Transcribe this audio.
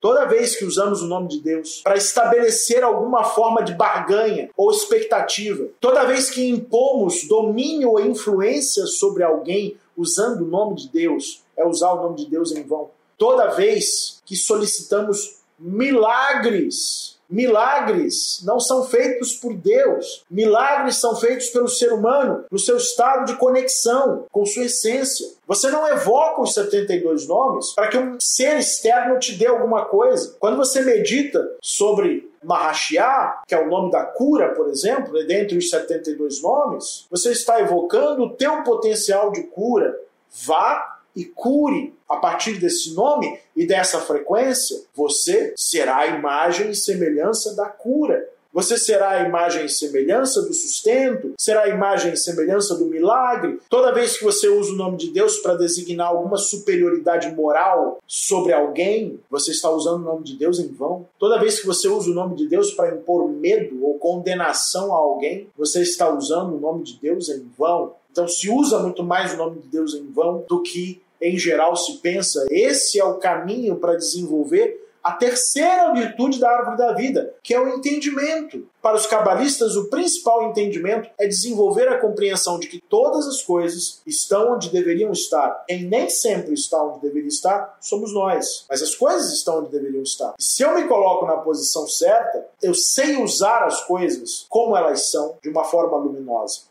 Toda vez que usamos o nome de Deus para estabelecer alguma forma de barganha ou expectativa, toda vez que impomos domínio ou influência sobre alguém usando o nome de Deus, é usar o nome de Deus em vão. Toda vez que solicitamos milagres Milagres não são feitos por Deus. Milagres são feitos pelo ser humano no seu estado de conexão com sua essência. Você não evoca os 72 nomes para que um ser externo te dê alguma coisa. Quando você medita sobre Mahashiá, que é o nome da cura, por exemplo, né, dentre os 72 nomes, você está evocando o teu potencial de cura. Vá e cure a partir desse nome e dessa frequência, você será a imagem e semelhança da cura. Você será a imagem e semelhança do sustento, será a imagem e semelhança do milagre. Toda vez que você usa o nome de Deus para designar alguma superioridade moral sobre alguém, você está usando o nome de Deus em vão. Toda vez que você usa o nome de Deus para impor medo ou condenação a alguém, você está usando o nome de Deus em vão. Então se usa muito mais o nome de Deus em vão do que em geral se pensa, esse é o caminho para desenvolver a terceira virtude da árvore da vida, que é o entendimento. Para os cabalistas, o principal entendimento é desenvolver a compreensão de que todas as coisas estão onde deveriam estar. Quem nem sempre está onde deveria estar somos nós, mas as coisas estão onde deveriam estar. E se eu me coloco na posição certa, eu sei usar as coisas como elas são, de uma forma luminosa.